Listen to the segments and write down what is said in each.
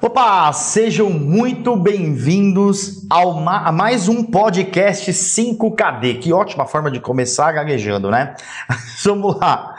Opa, sejam muito bem-vindos a mais um podcast 5KD. Que ótima forma de começar gaguejando, né? Vamos lá.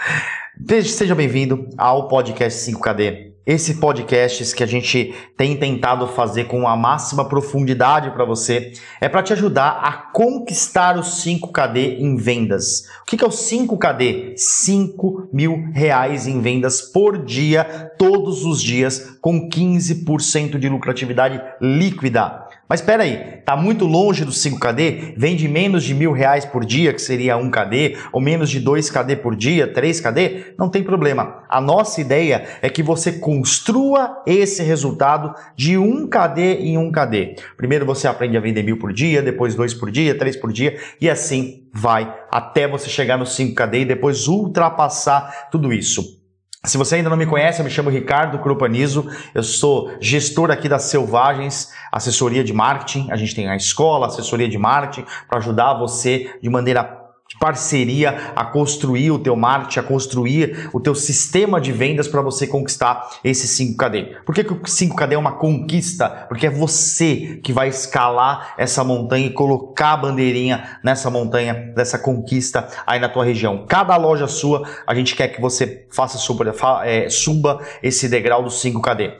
Seja bem-vindo ao podcast 5KD. Esse podcast que a gente tem tentado fazer com a máxima profundidade para você é para te ajudar a conquistar os 5KD em vendas. O que é o 5KD? 5 mil reais em vendas por dia, todos os dias, com 15% de lucratividade líquida. Mas espera aí, tá muito longe do 5KD? Vende menos de mil reais por dia, que seria 1KD, ou menos de 2KD por dia, 3KD? Não tem problema. A nossa ideia é que você construa esse resultado de 1KD em 1KD. Primeiro você aprende a vender mil por dia, depois dois por dia, três por dia, e assim vai até você chegar no 5KD e depois ultrapassar tudo isso. Se você ainda não me conhece, eu me chamo Ricardo Cropanizo, eu sou gestor aqui das Selvagens, assessoria de marketing. A gente tem a escola, assessoria de marketing, para ajudar você de maneira parceria a construir o teu marketing, a construir o teu sistema de vendas para você conquistar esse 5KD. Por que, que o 5KD é uma conquista? Porque é você que vai escalar essa montanha e colocar a bandeirinha nessa montanha, dessa conquista aí na tua região. Cada loja sua, a gente quer que você faça suba, é, suba esse degrau do 5KD.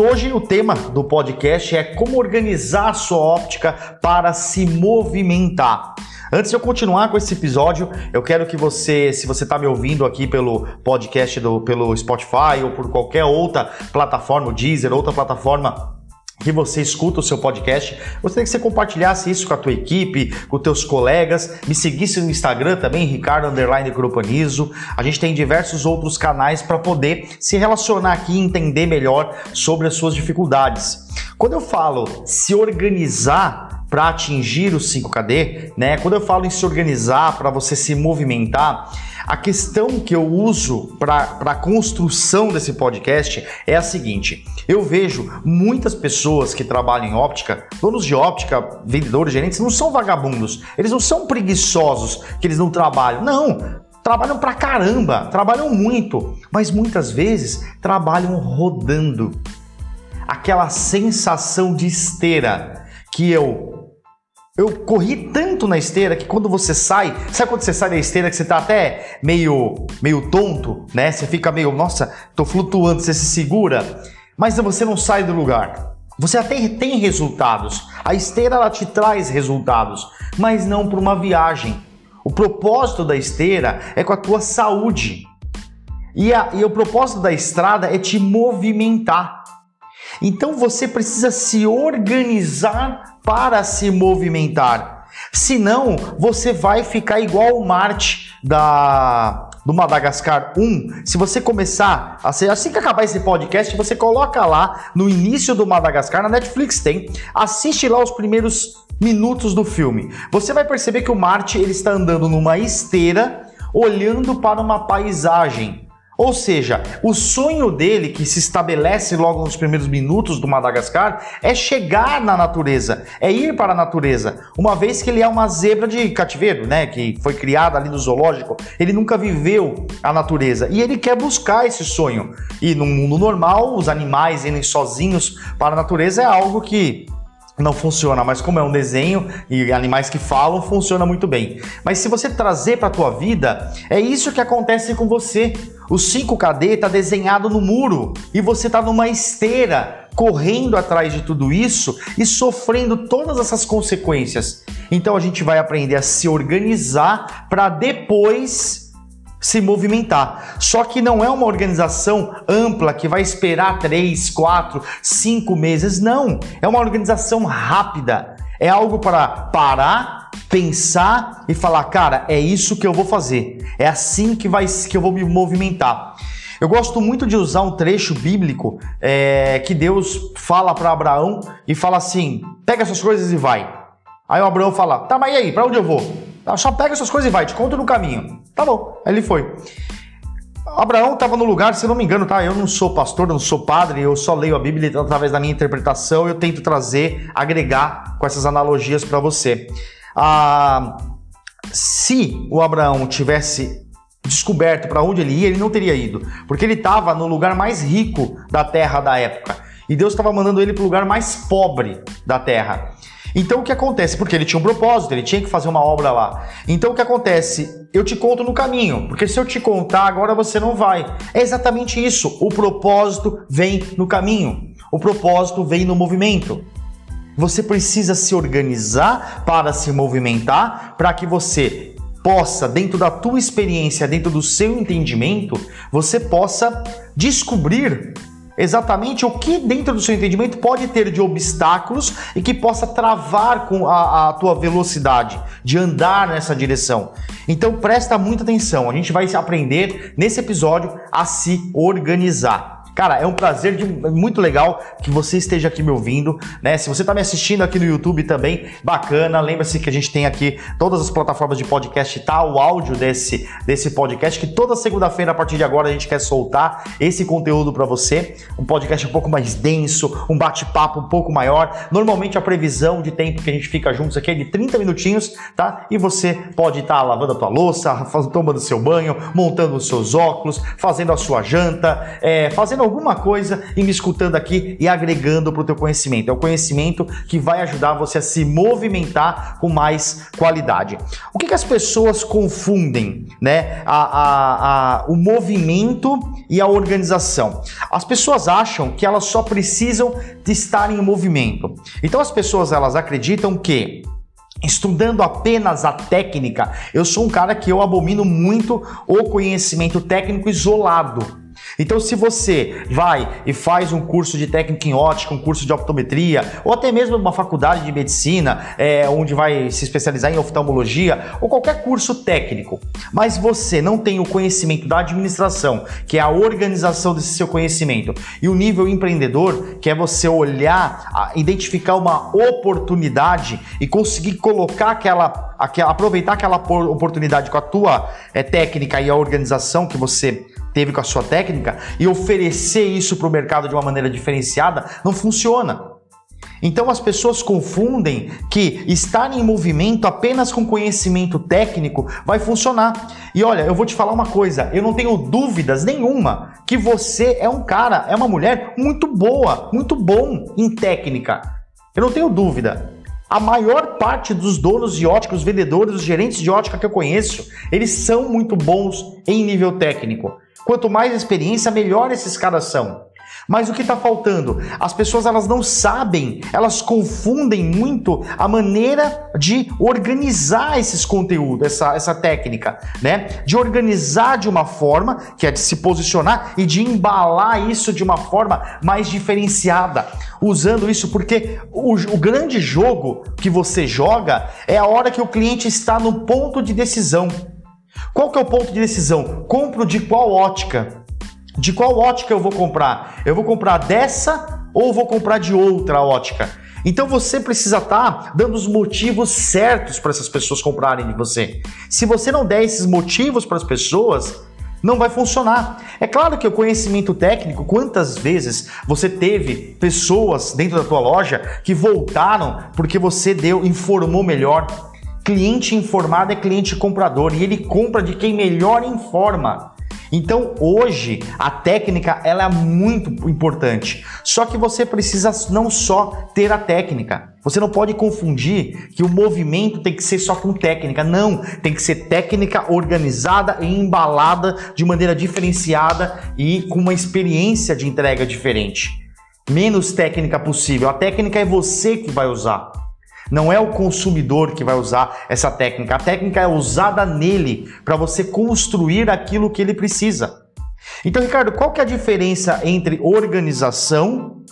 Hoje o tema do podcast é como organizar a sua óptica para se movimentar. Antes de eu continuar com esse episódio, eu quero que você, se você está me ouvindo aqui pelo podcast do, pelo Spotify ou por qualquer outra plataforma, o Deezer, outra plataforma que você escuta o seu podcast, gostaria que você compartilhasse isso com a tua equipe, com teus colegas, me seguisse no Instagram também, Ricardo Underline Grupanizo. A gente tem diversos outros canais para poder se relacionar aqui e entender melhor sobre as suas dificuldades. Quando eu falo se organizar para atingir o 5KD, né? Quando eu falo em se organizar para você se movimentar, a questão que eu uso para a construção desse podcast é a seguinte: eu vejo muitas pessoas que trabalham em óptica, donos de óptica, vendedores, gerentes, não são vagabundos, eles não são preguiçosos que eles não trabalham. Não, trabalham pra caramba, trabalham muito, mas muitas vezes trabalham rodando. Aquela sensação de esteira que eu eu corri tanto na esteira que quando você sai, sabe quando você sai da esteira que você tá até meio, meio tonto, né? Você fica meio, nossa, tô flutuando, você se segura, mas você não sai do lugar. Você até tem resultados. A esteira ela te traz resultados, mas não para uma viagem. O propósito da esteira é com a tua saúde. E, a, e o propósito da estrada é te movimentar. Então você precisa se organizar para se movimentar. Senão, você vai ficar igual o Marte da do Madagascar 1. Se você começar assim que acabar esse podcast, você coloca lá no início do Madagascar, na Netflix tem, assiste lá os primeiros minutos do filme. Você vai perceber que o Marte ele está andando numa esteira, olhando para uma paisagem. Ou seja, o sonho dele, que se estabelece logo nos primeiros minutos do Madagascar, é chegar na natureza, é ir para a natureza. Uma vez que ele é uma zebra de cativeiro, né, que foi criada ali no zoológico, ele nunca viveu a natureza e ele quer buscar esse sonho. E no mundo normal, os animais irem sozinhos para a natureza é algo que não funciona, mas como é um desenho e animais que falam, funciona muito bem. Mas se você trazer para a tua vida, é isso que acontece com você. O 5KD está desenhado no muro e você está numa esteira correndo atrás de tudo isso e sofrendo todas essas consequências. Então a gente vai aprender a se organizar para depois se movimentar. Só que não é uma organização ampla que vai esperar três, quatro, cinco meses. Não. É uma organização rápida. É algo para parar, pensar e falar, cara, é isso que eu vou fazer. É assim que, vai, que eu vou me movimentar. Eu gosto muito de usar um trecho bíblico é, que Deus fala para Abraão e fala assim: pega suas coisas e vai. Aí o Abraão fala: tá, mas e aí, para onde eu vou? Só pega suas coisas e vai, te conto no caminho. Tá bom, aí ele foi. Abraão estava no lugar, se não me engano, tá? Eu não sou pastor, não sou padre, eu só leio a Bíblia através da minha interpretação, eu tento trazer, agregar com essas analogias para você. ah, se o Abraão tivesse descoberto para onde ele ia, ele não teria ido, porque ele estava no lugar mais rico da terra da época. E Deus estava mandando ele para o lugar mais pobre da terra. Então o que acontece? Porque ele tinha um propósito, ele tinha que fazer uma obra lá. Então o que acontece? Eu te conto no caminho, porque se eu te contar agora você não vai. É exatamente isso. O propósito vem no caminho. O propósito vem no movimento. Você precisa se organizar para se movimentar, para que você possa, dentro da tua experiência, dentro do seu entendimento, você possa descobrir exatamente o que dentro do seu entendimento pode ter de obstáculos e que possa travar com a, a, tua velocidade de andar nessa direção. Então presta muita atenção, a gente vai aprender nesse episódio a se organizar. Cara, é um prazer de, muito legal que você esteja aqui me ouvindo, né? Se você está me assistindo aqui no YouTube também, bacana. Lembra-se que a gente tem aqui todas as plataformas de podcast, tá o áudio desse, desse podcast, que toda segunda-feira, a partir de agora, a gente quer soltar esse conteúdo para você. Um podcast um pouco mais denso, um bate-papo um pouco maior. Normalmente a previsão de tempo que a gente fica juntos aqui é de 30 minutinhos, tá? E você pode estar tá lavando a tua louça, tomando seu banho, montando os seus óculos, fazendo a sua janta, é, fazendo alguma coisa e me escutando aqui e agregando para o teu conhecimento. É o conhecimento que vai ajudar você a se movimentar com mais qualidade. O que, que as pessoas confundem, né? A, a, a, o movimento e a organização. As pessoas acham que elas só precisam de estar em movimento. Então as pessoas elas acreditam que estudando apenas a técnica, eu sou um cara que eu abomino muito o conhecimento técnico isolado. Então, se você vai e faz um curso de técnica em ótica, um curso de optometria, ou até mesmo uma faculdade de medicina, é, onde vai se especializar em oftalmologia, ou qualquer curso técnico, mas você não tem o conhecimento da administração, que é a organização desse seu conhecimento, e o nível empreendedor, que é você olhar, identificar uma oportunidade e conseguir colocar aquela, aquela aproveitar aquela oportunidade com a tua é, técnica e a organização que você teve com a sua técnica e oferecer isso para o mercado de uma maneira diferenciada, não funciona. Então as pessoas confundem que estar em movimento apenas com conhecimento técnico vai funcionar. E olha, eu vou te falar uma coisa, eu não tenho dúvidas nenhuma que você é um cara, é uma mulher muito boa, muito bom em técnica. Eu não tenho dúvida. A maior parte dos donos de ótica, os vendedores, os gerentes de ótica que eu conheço, eles são muito bons em nível técnico. Quanto mais experiência, melhor esses caras são. Mas o que está faltando? As pessoas elas não sabem, elas confundem muito a maneira de organizar esses conteúdos, essa, essa técnica, né? De organizar de uma forma, que é de se posicionar e de embalar isso de uma forma mais diferenciada. Usando isso porque o, o grande jogo que você joga é a hora que o cliente está no ponto de decisão. Qual que é o ponto de decisão? Compro de qual ótica? De qual ótica eu vou comprar? Eu vou comprar dessa ou vou comprar de outra ótica? Então você precisa estar tá dando os motivos certos para essas pessoas comprarem de você. Se você não der esses motivos para as pessoas, não vai funcionar. É claro que o conhecimento técnico, quantas vezes você teve pessoas dentro da tua loja que voltaram porque você deu, informou melhor, Cliente informado é cliente comprador e ele compra de quem melhor informa. Então hoje a técnica ela é muito importante. Só que você precisa não só ter a técnica. Você não pode confundir que o movimento tem que ser só com técnica. Não, tem que ser técnica organizada e embalada de maneira diferenciada e com uma experiência de entrega diferente. Menos técnica possível. A técnica é você que vai usar. Não é o consumidor que vai usar essa técnica. A técnica é usada nele para você construir aquilo que ele precisa. Então, Ricardo, qual que é a diferença entre organização,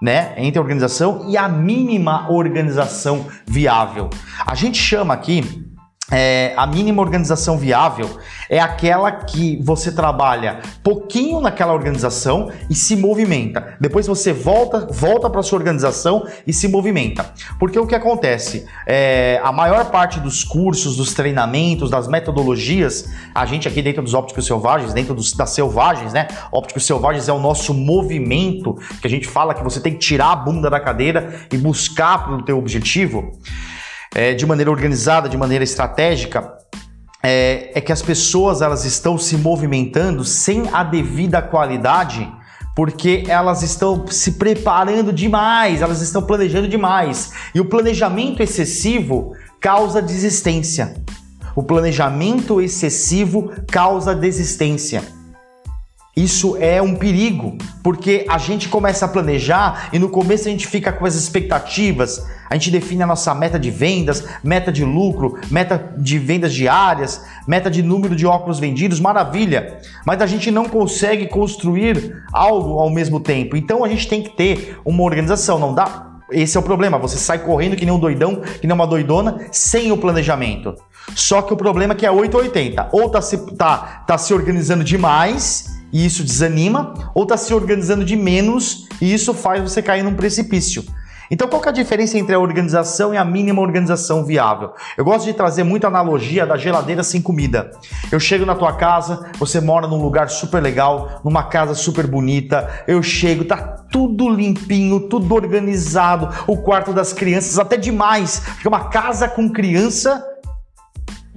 né, entre organização e a mínima organização viável? A gente chama aqui é, a mínima organização viável é aquela que você trabalha pouquinho naquela organização e se movimenta. Depois você volta, volta para sua organização e se movimenta. Porque o que acontece? É, a maior parte dos cursos, dos treinamentos, das metodologias, a gente aqui dentro dos ópticos selvagens, dentro dos, das selvagens, né? Ópticos selvagens é o nosso movimento que a gente fala que você tem que tirar a bunda da cadeira e buscar para o teu objetivo é, de maneira organizada, de maneira estratégica, é, é que as pessoas elas estão se movimentando sem a devida qualidade porque elas estão se preparando demais, elas estão planejando demais. E o planejamento excessivo causa desistência. O planejamento excessivo causa desistência. Isso é um perigo, porque a gente começa a planejar e no começo a gente fica com as expectativas, a gente define a nossa meta de vendas, meta de lucro, meta de vendas diárias, meta de número de óculos vendidos, maravilha, mas a gente não consegue construir algo ao mesmo tempo. Então a gente tem que ter uma organização, não dá? Esse é o problema, você sai correndo que nem um doidão, que nem uma doidona, sem o planejamento. Só que o problema é que é 880. Ou tá se, tá, tá se organizando demais e isso desanima, ou está se organizando de menos e isso faz você cair num precipício. Então, qual que é a diferença entre a organização e a mínima organização viável? Eu gosto de trazer muita analogia da geladeira sem comida. Eu chego na tua casa, você mora num lugar super legal, numa casa super bonita. Eu chego, tá tudo limpinho, tudo organizado, o quarto das crianças até demais, porque uma casa com criança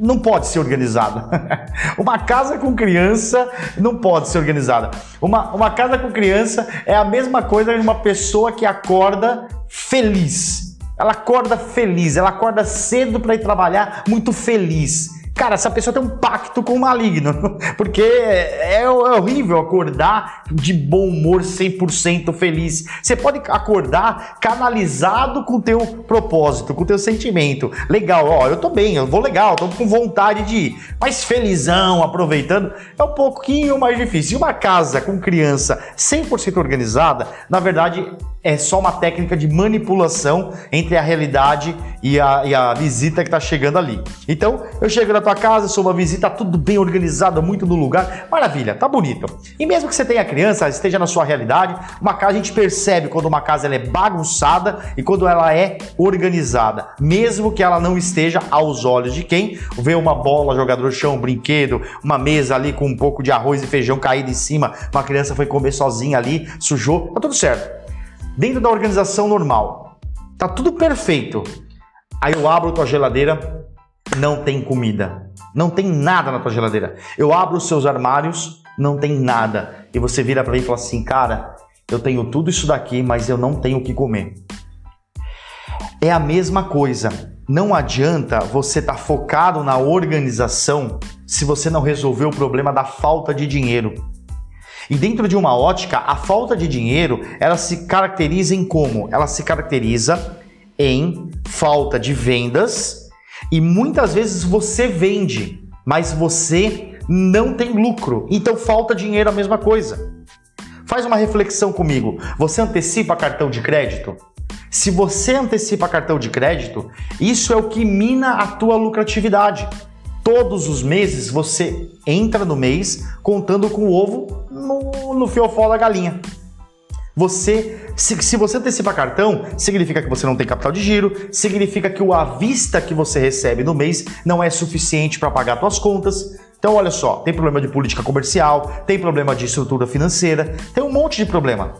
não pode ser organizada. uma casa com criança não pode ser organizada. Uma, uma casa com criança é a mesma coisa de uma pessoa que acorda feliz. Ela acorda feliz, ela acorda cedo para ir trabalhar muito feliz. Cara, essa pessoa tem um pacto com o maligno, porque é, é, horrível acordar de bom humor 100% feliz. Você pode acordar canalizado com o teu propósito, com o teu sentimento. Legal, ó, eu tô bem, eu vou legal, tô com vontade de ir. Mas felizão, aproveitando, é um pouquinho mais difícil. E uma casa com criança 100% organizada, na verdade, é só uma técnica de manipulação entre a realidade e a, e a visita que está chegando ali. Então, eu chego na tua casa, sou uma visita, tudo bem organizado, muito no lugar, maravilha, tá bonito. E mesmo que você tenha criança, esteja na sua realidade, uma casa a gente percebe quando uma casa ela é bagunçada e quando ela é organizada, mesmo que ela não esteja aos olhos de quem vê uma bola, jogador chão, um brinquedo, uma mesa ali com um pouco de arroz e feijão caído em cima, uma criança foi comer sozinha ali, sujou, tá tudo certo dentro da organização normal. Tá tudo perfeito. Aí eu abro tua geladeira, não tem comida. Não tem nada na tua geladeira. Eu abro os seus armários, não tem nada. E você vira para mim e fala assim: "Cara, eu tenho tudo isso daqui, mas eu não tenho o que comer". É a mesma coisa. Não adianta você estar tá focado na organização se você não resolver o problema da falta de dinheiro. E dentro de uma ótica, a falta de dinheiro, ela se caracteriza em como? Ela se caracteriza em falta de vendas e muitas vezes você vende, mas você não tem lucro. Então falta dinheiro a mesma coisa. Faz uma reflexão comigo. Você antecipa cartão de crédito? Se você antecipa cartão de crédito, isso é o que mina a tua lucratividade. Todos os meses você entra no mês contando com o ovo no, no fiofó da galinha. Você, se, se você antecipa cartão, significa que você não tem capital de giro, significa que o à vista que você recebe no mês não é suficiente para pagar suas contas. Então, olha só, tem problema de política comercial, tem problema de estrutura financeira, tem um monte de problema.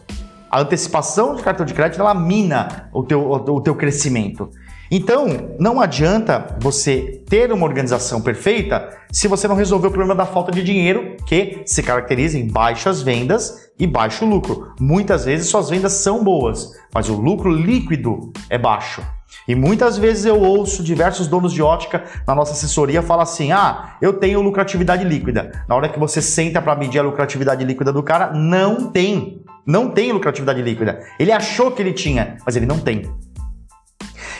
A antecipação de cartão de crédito ela mina o teu, o teu crescimento. Então, não adianta você ter uma organização perfeita se você não resolver o problema da falta de dinheiro, que se caracteriza em baixas vendas e baixo lucro. Muitas vezes suas vendas são boas, mas o lucro líquido é baixo. E muitas vezes eu ouço diversos donos de ótica na nossa assessoria falar assim: "Ah, eu tenho lucratividade líquida". Na hora que você senta para medir a lucratividade líquida do cara, não tem. Não tem lucratividade líquida. Ele achou que ele tinha, mas ele não tem.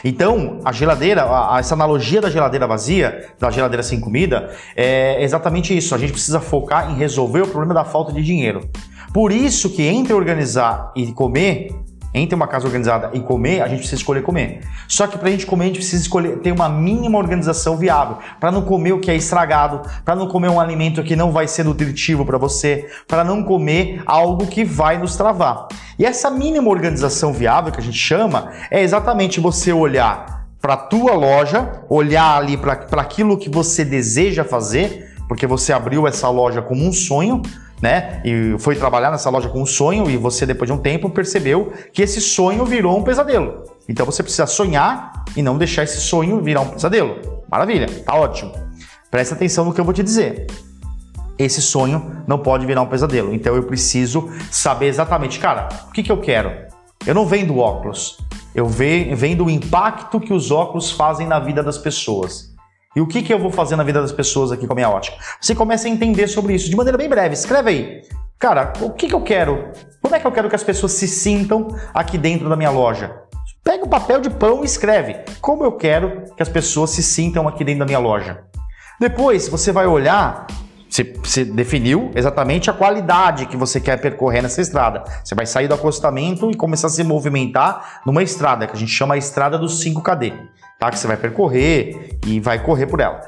Então, a geladeira, a, a, essa analogia da geladeira vazia, da geladeira sem comida, é exatamente isso. A gente precisa focar em resolver o problema da falta de dinheiro. Por isso que entre organizar e comer, entre uma casa organizada e comer, a gente precisa escolher comer. Só que para a gente comer, a gente precisa escolher ter uma mínima organização viável, para não comer o que é estragado, para não comer um alimento que não vai ser nutritivo para você, para não comer algo que vai nos travar. E essa mínima organização viável que a gente chama é exatamente você olhar para a tua loja, olhar ali para aquilo que você deseja fazer, porque você abriu essa loja como um sonho, né? E foi trabalhar nessa loja com um sonho e você depois de um tempo percebeu que esse sonho virou um pesadelo. Então você precisa sonhar e não deixar esse sonho virar um pesadelo. Maravilha, tá ótimo. Presta atenção no que eu vou te dizer. Esse sonho não pode virar um pesadelo. Então eu preciso saber exatamente, cara, o que, que eu quero? Eu não vendo óculos. Eu vendo o impacto que os óculos fazem na vida das pessoas. E o que, que eu vou fazer na vida das pessoas aqui com a minha ótica? Você começa a entender sobre isso de maneira bem breve. Escreve aí. Cara, o que, que eu quero? Como é que eu quero que as pessoas se sintam aqui dentro da minha loja? Pega o papel de pão e escreve. Como eu quero que as pessoas se sintam aqui dentro da minha loja? Depois você vai olhar você, definiu exatamente a qualidade que você quer percorrer nessa estrada. Você vai sair do acostamento e começar a se movimentar numa estrada, que a gente chama a estrada do 5KD, tá? Que você vai percorrer e vai correr por ela.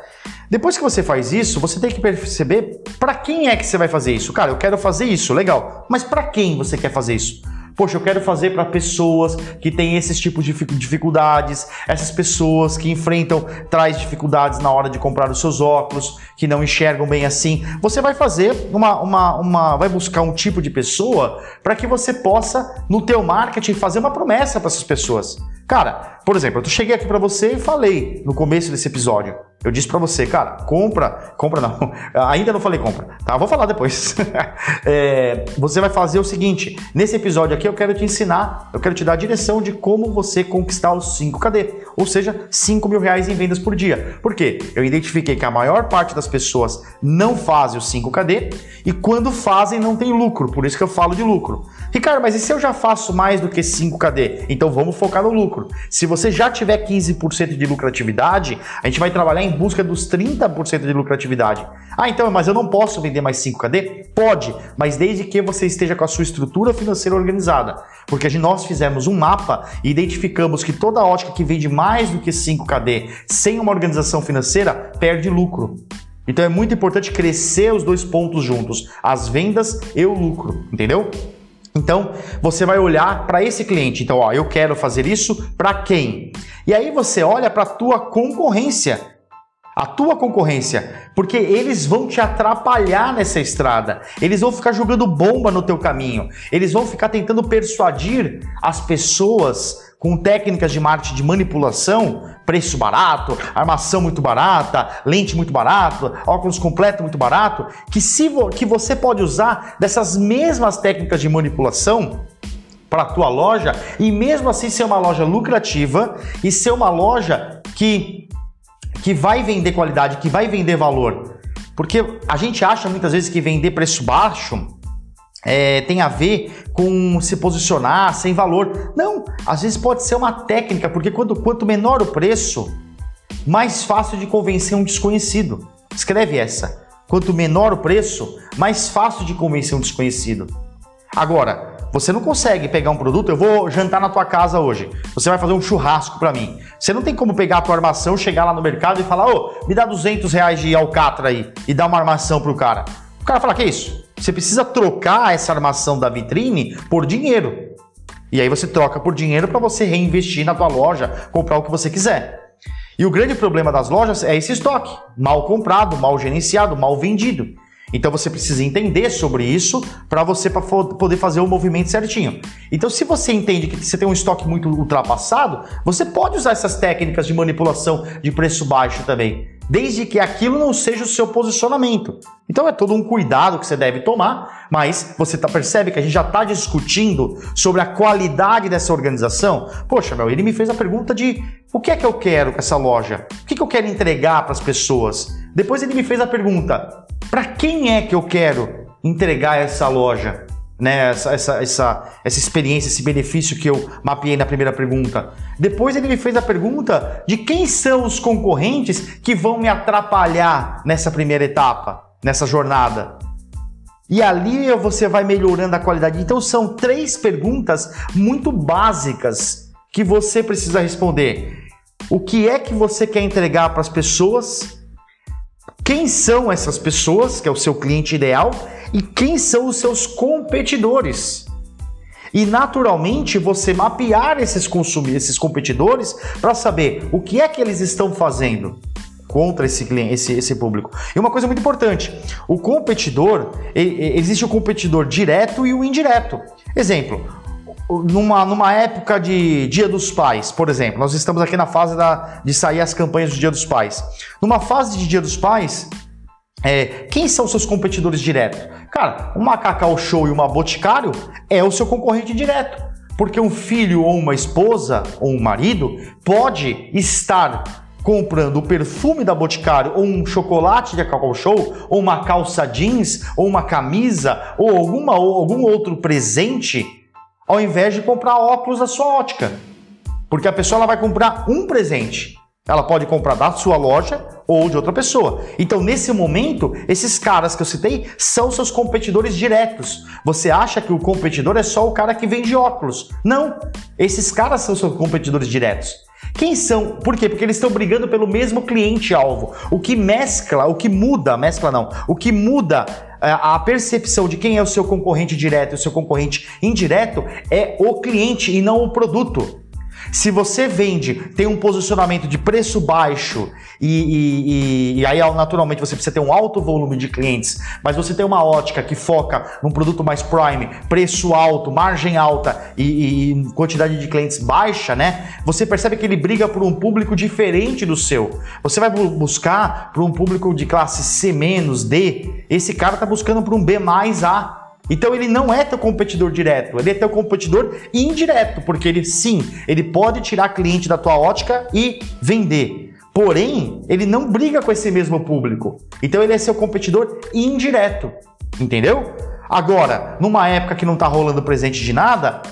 Depois que você faz isso, você tem que perceber para quem é que você vai fazer isso. Cara, eu quero fazer isso, legal. Mas para quem você quer fazer isso? Poxa, eu quero fazer para pessoas que têm esses tipos de dificuldades, essas pessoas que enfrentam traz dificuldades na hora de comprar os seus óculos, que não enxergam bem assim. Você vai fazer uma, uma, uma vai buscar um tipo de pessoa para que você possa no teu marketing fazer uma promessa para essas pessoas. Cara, por exemplo, eu cheguei aqui para você e falei no começo desse episódio. Eu disse para você, cara, compra, compra não, ainda não falei compra, tá? Vou falar depois. é, você vai fazer o seguinte: nesse episódio aqui eu quero te ensinar, eu quero te dar a direção de como você conquistar os 5KD, ou seja, 5 mil reais em vendas por dia. Por quê? Eu identifiquei que a maior parte das pessoas não fazem os 5KD e quando fazem não tem lucro, por isso que eu falo de lucro. Ricardo, mas e se eu já faço mais do que 5KD? Então vamos focar no lucro. Se você já tiver 15% de lucratividade, a gente vai trabalhar em busca dos 30% de lucratividade. Ah, então, mas eu não posso vender mais 5KD? Pode, mas desde que você esteja com a sua estrutura financeira organizada. Porque nós fizemos um mapa e identificamos que toda ótica que vende mais do que 5KD sem uma organização financeira perde lucro. Então é muito importante crescer os dois pontos juntos, as vendas e o lucro, entendeu? Então, você vai olhar para esse cliente. Então, ó, eu quero fazer isso para quem? E aí você olha para a tua concorrência. A tua concorrência, porque eles vão te atrapalhar nessa estrada. Eles vão ficar jogando bomba no teu caminho. Eles vão ficar tentando persuadir as pessoas com técnicas de marketing de manipulação, preço barato, armação muito barata, lente muito barato, óculos completo muito barato, que, se vo que você pode usar dessas mesmas técnicas de manipulação para a tua loja e mesmo assim ser uma loja lucrativa e ser uma loja que, que vai vender qualidade, que vai vender valor. Porque a gente acha muitas vezes que vender preço baixo é, tem a ver com se posicionar sem valor. Não, às vezes pode ser uma técnica, porque quanto, quanto menor o preço, mais fácil de convencer um desconhecido. Escreve essa. Quanto menor o preço, mais fácil de convencer um desconhecido. Agora, você não consegue pegar um produto, eu vou jantar na tua casa hoje. Você vai fazer um churrasco para mim. Você não tem como pegar a tua armação, chegar lá no mercado e falar: "Ô, me dá 200 reais de alcatra aí" e dar uma armação pro cara. O cara fala: "Que isso? Você precisa trocar essa armação da vitrine por dinheiro. E aí você troca por dinheiro para você reinvestir na tua loja, comprar o que você quiser. E o grande problema das lojas é esse estoque, mal comprado, mal gerenciado, mal vendido. Então você precisa entender sobre isso para você poder fazer o movimento certinho. Então, se você entende que você tem um estoque muito ultrapassado, você pode usar essas técnicas de manipulação de preço baixo também desde que aquilo não seja o seu posicionamento. Então é todo um cuidado que você deve tomar, mas você tá, percebe que a gente já está discutindo sobre a qualidade dessa organização. Poxa, meu, ele me fez a pergunta de o que é que eu quero com essa loja? O que, que eu quero entregar para as pessoas? Depois ele me fez a pergunta: para quem é que eu quero entregar essa loja? né, essa, essa, essa, essa experiência, esse benefício que eu mapeei na primeira pergunta. Depois ele me fez a pergunta de quem são os concorrentes que vão me atrapalhar nessa primeira etapa, nessa jornada. E ali você vai melhorando a qualidade. Então são três perguntas muito básicas que você precisa responder. O que é que você quer entregar para as pessoas? Quem são essas pessoas, que é o seu cliente ideal? e quem são os seus competidores. E naturalmente você mapear esses consumidores, esses competidores para saber o que é que eles estão fazendo contra esse cliente, esse, esse público. E uma coisa muito importante, o competidor, existe o competidor direto e o indireto. Exemplo, numa, numa época de Dia dos Pais, por exemplo, nós estamos aqui na fase da, de sair as campanhas do Dia dos Pais. Numa fase de Dia dos Pais, é, quem são seus competidores diretos? Cara, uma Cacau Show e uma Boticário é o seu concorrente direto. Porque um filho ou uma esposa ou um marido pode estar comprando o perfume da Boticário ou um chocolate da Cacau Show ou uma calça jeans ou uma camisa ou, alguma, ou algum outro presente ao invés de comprar óculos da sua ótica. Porque a pessoa ela vai comprar um presente. Ela pode comprar da sua loja ou de outra pessoa. Então, nesse momento, esses caras que eu citei são seus competidores diretos. Você acha que o competidor é só o cara que vende óculos? Não. Esses caras são seus competidores diretos. Quem são? Por quê? Porque eles estão brigando pelo mesmo cliente-alvo. O que mescla, o que muda, mescla não, o que muda a percepção de quem é o seu concorrente direto e o seu concorrente indireto é o cliente e não o produto. Se você vende, tem um posicionamento de preço baixo e, e, e, e, aí naturalmente você precisa ter um alto volume de clientes, mas você tem uma ótica que foca num produto mais prime, preço alto, margem alta e, quantidade de clientes baixa, né? Você percebe que ele briga por um público diferente do seu. Você vai buscar para um público de classe C menos D, esse cara está buscando para um B mais A. Então ele não é teu competidor direto, ele é teu competidor indireto, porque ele sim, ele pode tirar cliente da tua ótica e vender. Porém, ele não briga com esse mesmo público. Então ele é seu competidor indireto. Entendeu? Agora, numa época que não está rolando presente de nada,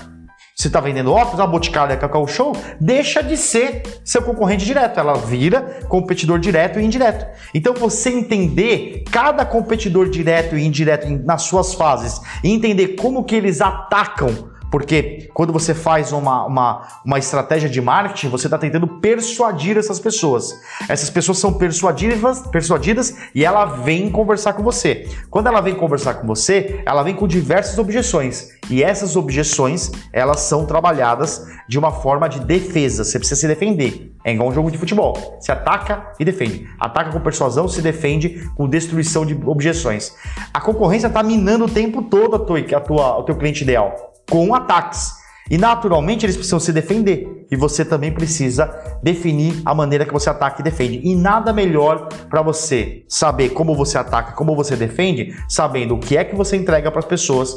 você está vendendo óculos, a Boticário a Cacau Show deixa de ser seu concorrente direto, ela vira competidor direto e indireto. Então você entender cada competidor direto e indireto nas suas fases e entender como que eles atacam porque quando você faz uma, uma, uma estratégia de marketing, você está tentando persuadir essas pessoas. Essas pessoas são persuadidas, persuadidas e ela vem conversar com você. Quando ela vem conversar com você, ela vem com diversas objeções. E essas objeções, elas são trabalhadas de uma forma de defesa. Você precisa se defender. É igual um jogo de futebol. Se ataca e defende. Ataca com persuasão, se defende com destruição de objeções. A concorrência está minando o tempo todo a tua, a tua, o teu cliente ideal com ataques. E naturalmente eles precisam se defender. E você também precisa definir a maneira que você ataca e defende. E nada melhor para você saber como você ataca, como você defende, sabendo o que é que você entrega para as pessoas,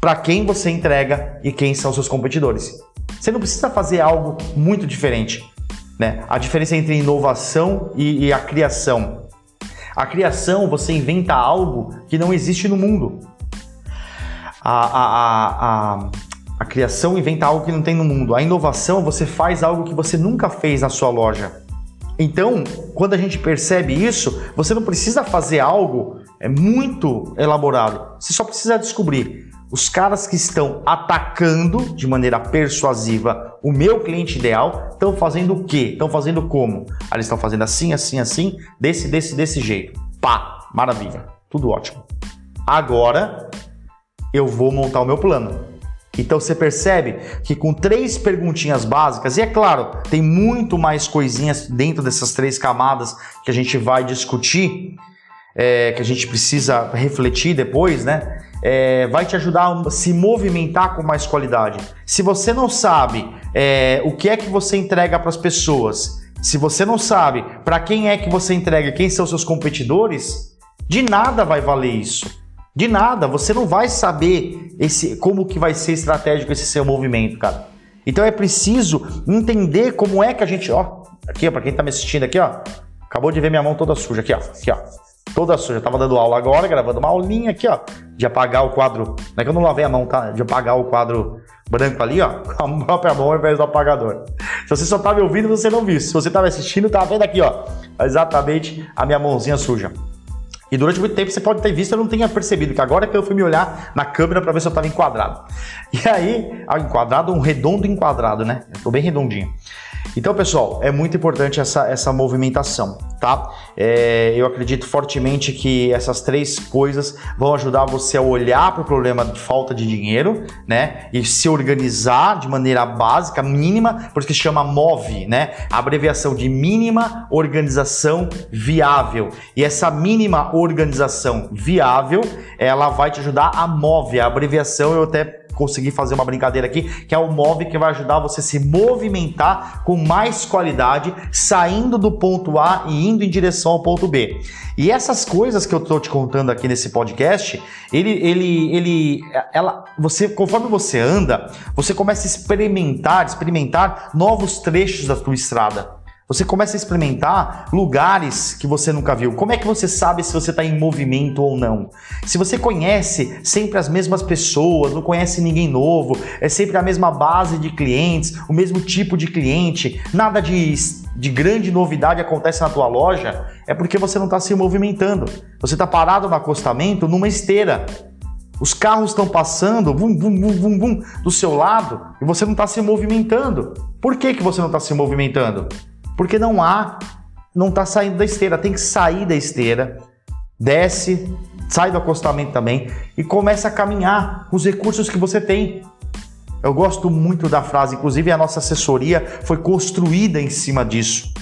para quem você entrega e quem são seus competidores. Você não precisa fazer algo muito diferente. Né? A diferença entre inovação e, e a criação. A criação, você inventa algo que não existe no mundo a, a, a, a criação inventa algo que não tem no mundo. A inovação, você faz algo que você nunca fez na sua loja. Então, quando a gente percebe isso, você não precisa fazer algo é muito elaborado. Você só precisa descobrir os caras que estão atacando de maneira persuasiva o meu cliente ideal estão fazendo o quê? Estão fazendo como? Ah, eles estão fazendo assim, assim, assim, desse, desse, desse jeito. Pá, maravilha, tudo ótimo. Agora eu vou montar o meu plano. Então você percebe que com três perguntinhas básicas, e é claro, tem muito mais coisinhas dentro dessas três camadas que a gente vai discutir, é, que a gente precisa refletir depois, né? É, vai te ajudar a se movimentar com mais qualidade. Se você não sabe é, o que é que você entrega para as pessoas, se você não sabe para quem é que você entrega, quem são seus competidores, de nada vai valer isso. De nada, você não vai saber esse como que vai ser estratégico esse seu movimento, cara. Então é preciso entender como é que a gente, ó, aqui para quem tá me assistindo aqui, ó, acabou de ver minha mão toda suja aqui, ó, aqui ó. Toda suja, eu tava dando aula agora, gravando uma aulinha aqui, ó, de apagar o quadro. Não é que eu não lavei a mão, tá? De apagar o quadro branco ali, ó, com a própria mão ao invés do apagador. Se você só tá me ouvindo, você não viu. Se você tá me assistindo, tá vendo aqui, ó, exatamente a minha mãozinha suja. E durante muito tempo você pode ter visto, eu não tenha percebido, que agora que eu fui me olhar na câmera para ver se eu estava enquadrado. E aí, enquadrado, um redondo enquadrado, né? Eu bem redondinho. Então, pessoal, é muito importante essa, essa movimentação, tá? É, eu acredito fortemente que essas três coisas vão ajudar você a olhar para o problema de falta de dinheiro, né? E se organizar de maneira básica, mínima, por isso que se chama MOVE, né? Abreviação de mínima organização viável. E essa mínima organização viável, ela vai te ajudar a MOVE, a abreviação eu até conseguir fazer uma brincadeira aqui, que é o Move que vai ajudar você a se movimentar com mais qualidade, saindo do ponto A e indo em direção ao ponto B. E essas coisas que eu estou te contando aqui nesse podcast, ele, ele, ele, ela, você, conforme você anda, você começa a experimentar, experimentar novos trechos da tua estrada. Você começa a experimentar lugares que você nunca viu. Como é que você sabe se você está em movimento ou não? Se você conhece sempre as mesmas pessoas, não conhece ninguém novo, é sempre a mesma base de clientes, o mesmo tipo de cliente, nada de, de grande novidade acontece na tua loja, é porque você não está se movimentando. Você está parado no acostamento numa esteira. Os carros estão passando vum, vum, vum, vum, vum, do seu lado e você não está se movimentando. Por que, que você não está se movimentando? Porque não há, não está saindo da esteira, tem que sair da esteira, desce, sai do acostamento também e começa a caminhar com os recursos que você tem. Eu gosto muito da frase, inclusive a nossa assessoria foi construída em cima disso.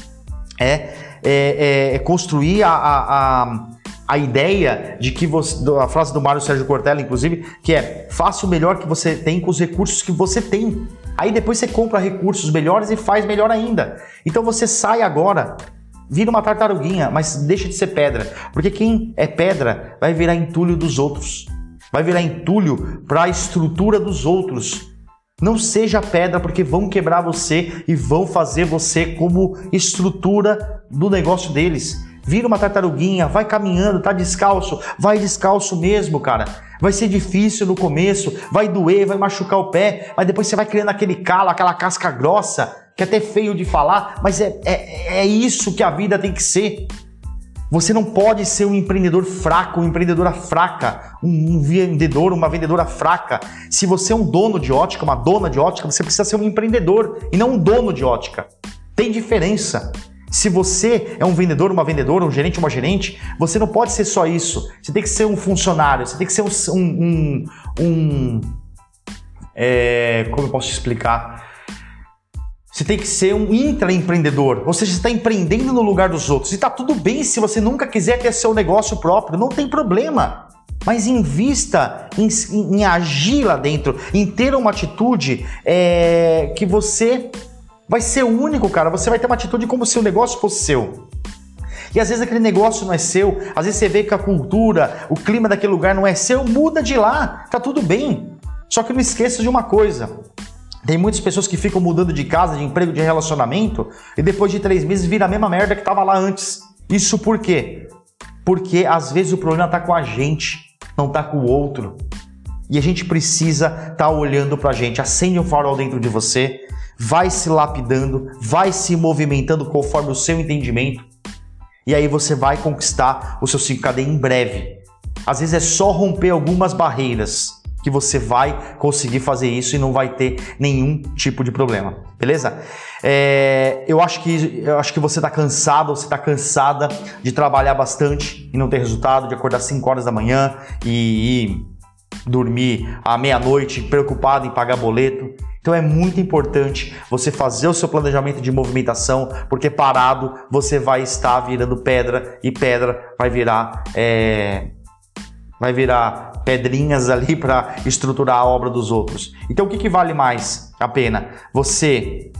É, é, é, é construir a, a, a, a, ideia de que você. A frase do Mário Sérgio Cortella, inclusive, que é faça o melhor que você tem com os recursos que você tem. Aí depois você compra recursos melhores e faz melhor ainda. Então você sai agora, vira uma tartaruguinha, mas deixa de ser pedra. Porque quem é pedra vai virar entulho dos outros. Vai virar entulho para a estrutura dos outros. Não seja pedra, porque vão quebrar você e vão fazer você como estrutura do negócio deles. Vira uma tartaruguinha, vai caminhando, tá descalço, vai descalço mesmo, cara. Vai ser difícil no começo, vai doer, vai machucar o pé, mas depois você vai criando aquele calo, aquela casca grossa, que é até feio de falar, mas é, é, é isso que a vida tem que ser. Você não pode ser um empreendedor fraco, uma empreendedora fraca, um vendedor, uma vendedora fraca. Se você é um dono de ótica, uma dona de ótica, você precisa ser um empreendedor e não um dono de ótica. Tem diferença. Se você é um vendedor, uma vendedora, um gerente, uma gerente, você não pode ser só isso. Você tem que ser um funcionário, você tem que ser um. um, um, é, como eu posso explicar? Você tem que ser um intraempreendedor, ou seja, você está empreendendo no lugar dos outros. E está tudo bem se você nunca quiser ter seu negócio próprio, não tem problema. Mas invista em, em, em agir lá dentro, em ter uma atitude é, que você vai ser único, cara. Você vai ter uma atitude como se o negócio fosse seu. E às vezes aquele negócio não é seu, às vezes você vê que a cultura, o clima daquele lugar não é seu, muda de lá, tá tudo bem. Só que não esqueça de uma coisa: tem muitas pessoas que ficam mudando de casa, de emprego, de relacionamento, e depois de três meses vira a mesma merda que tava lá antes. Isso por quê? Porque às vezes o problema tá com a gente, não tá com o outro. E a gente precisa estar tá olhando pra gente. Acende um farol dentro de você, vai se lapidando, vai se movimentando conforme o seu entendimento, e aí você vai conquistar o seu 5KD em breve. Às vezes é só romper algumas barreiras que você vai conseguir fazer isso e não vai ter nenhum tipo de problema, beleza? É, eu acho que eu acho que você está cansado, você está cansada de trabalhar bastante e não ter resultado, de acordar 5 horas da manhã e, e dormir à meia-noite preocupado em pagar boleto. Então é muito importante você fazer o seu planejamento de movimentação, porque parado você vai estar virando pedra e pedra vai virar é, vai virar pedrinhas ali para estruturar a obra dos outros. Então o que, que vale mais a pena? Você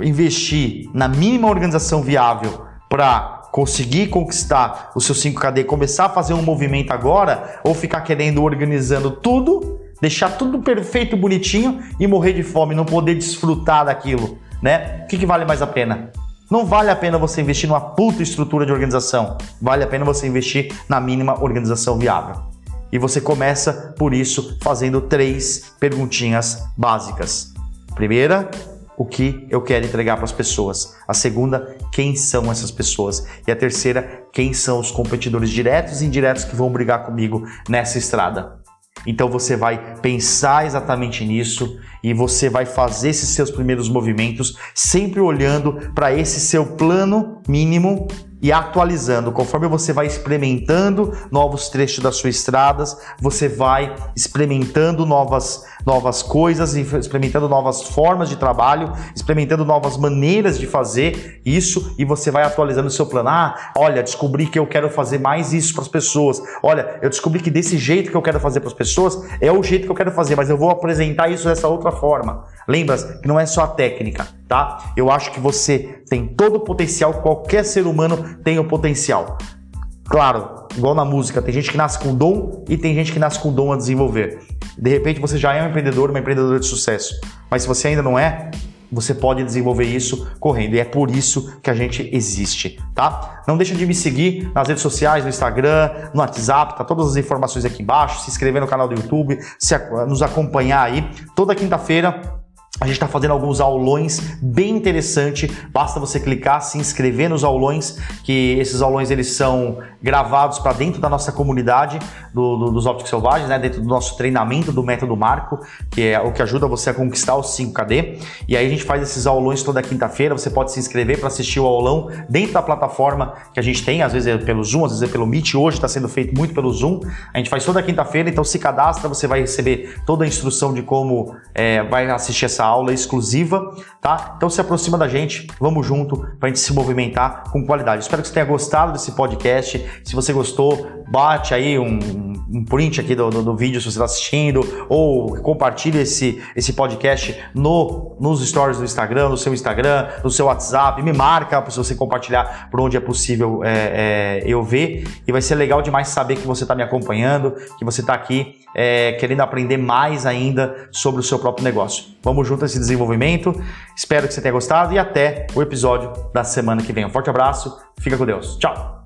investir na mínima organização viável para conseguir conquistar o seu 5KD, começar a fazer um movimento agora, ou ficar querendo organizando tudo deixar tudo perfeito, bonitinho e morrer de fome, não poder desfrutar daquilo, né? O que, que vale mais a pena? Não vale a pena você investir numa puta estrutura de organização. Vale a pena você investir na mínima organização viável. E você começa por isso fazendo três perguntinhas básicas. Primeira, o que eu quero entregar para as pessoas. A segunda, quem são essas pessoas. E a terceira, quem são os competidores diretos e indiretos que vão brigar comigo nessa estrada. Então você vai pensar exatamente nisso e você vai fazer esses seus primeiros movimentos sempre olhando para esse seu plano mínimo e atualizando. Conforme você vai experimentando novos trechos das suas estradas, você vai experimentando novas, novas coisas, experimentando novas formas de trabalho, experimentando novas maneiras de fazer isso e você vai atualizando o seu plano. Ah, olha, descobri que eu quero fazer mais isso para as pessoas. Olha, eu descobri que desse jeito que eu quero fazer para as pessoas é o jeito que eu quero fazer, mas eu vou apresentar isso dessa outra forma. Lembra que não é só a técnica, tá? Eu acho que você tem todo o potencial, qualquer ser humano tem o potencial. Claro, igual na música, tem gente que nasce com dom e tem gente que nasce com dom a desenvolver. De repente você já é um empreendedor, uma empreendedora de sucesso. Mas se você ainda não é, você pode desenvolver isso correndo. E é por isso que a gente existe, tá? Não deixa de me seguir nas redes sociais, no Instagram, no WhatsApp, tá todas as informações aqui embaixo, se inscrever no canal do YouTube, se, nos acompanhar aí. Toda quinta-feira a gente está fazendo alguns aulões bem interessante. Basta você clicar, se inscrever nos aulões, que esses aulões eles são gravados para dentro da nossa comunidade do, do, dos ópticos selvagens, né? dentro do nosso treinamento do método Marco, que é o que ajuda você a conquistar os 5KD. E aí a gente faz esses aulões toda quinta-feira. Você pode se inscrever para assistir o aulão dentro da plataforma que a gente tem, às vezes é pelo Zoom, às vezes é pelo Meet. Hoje está sendo feito muito pelo Zoom. A gente faz toda quinta-feira, então se cadastra, você vai receber toda a instrução de como é, vai assistir essa aula exclusiva, tá? Então se aproxima da gente, vamos junto para a gente se movimentar com qualidade. Espero que você tenha gostado desse podcast. Se você gostou, bate aí um, um print aqui do, do, do, vídeo se você está assistindo, ou compartilhe esse, esse podcast no, nos stories do Instagram, no seu Instagram, no seu WhatsApp, me marca se você compartilhar por onde é possível é, é, eu ver. E vai ser legal demais saber que você está me acompanhando, que você está aqui é, querendo aprender mais ainda sobre o seu próprio negócio. Vamos junto a esse desenvolvimento. Espero que você tenha gostado e até o episódio da semana que vem. Um forte abraço, fica com Deus. Tchau!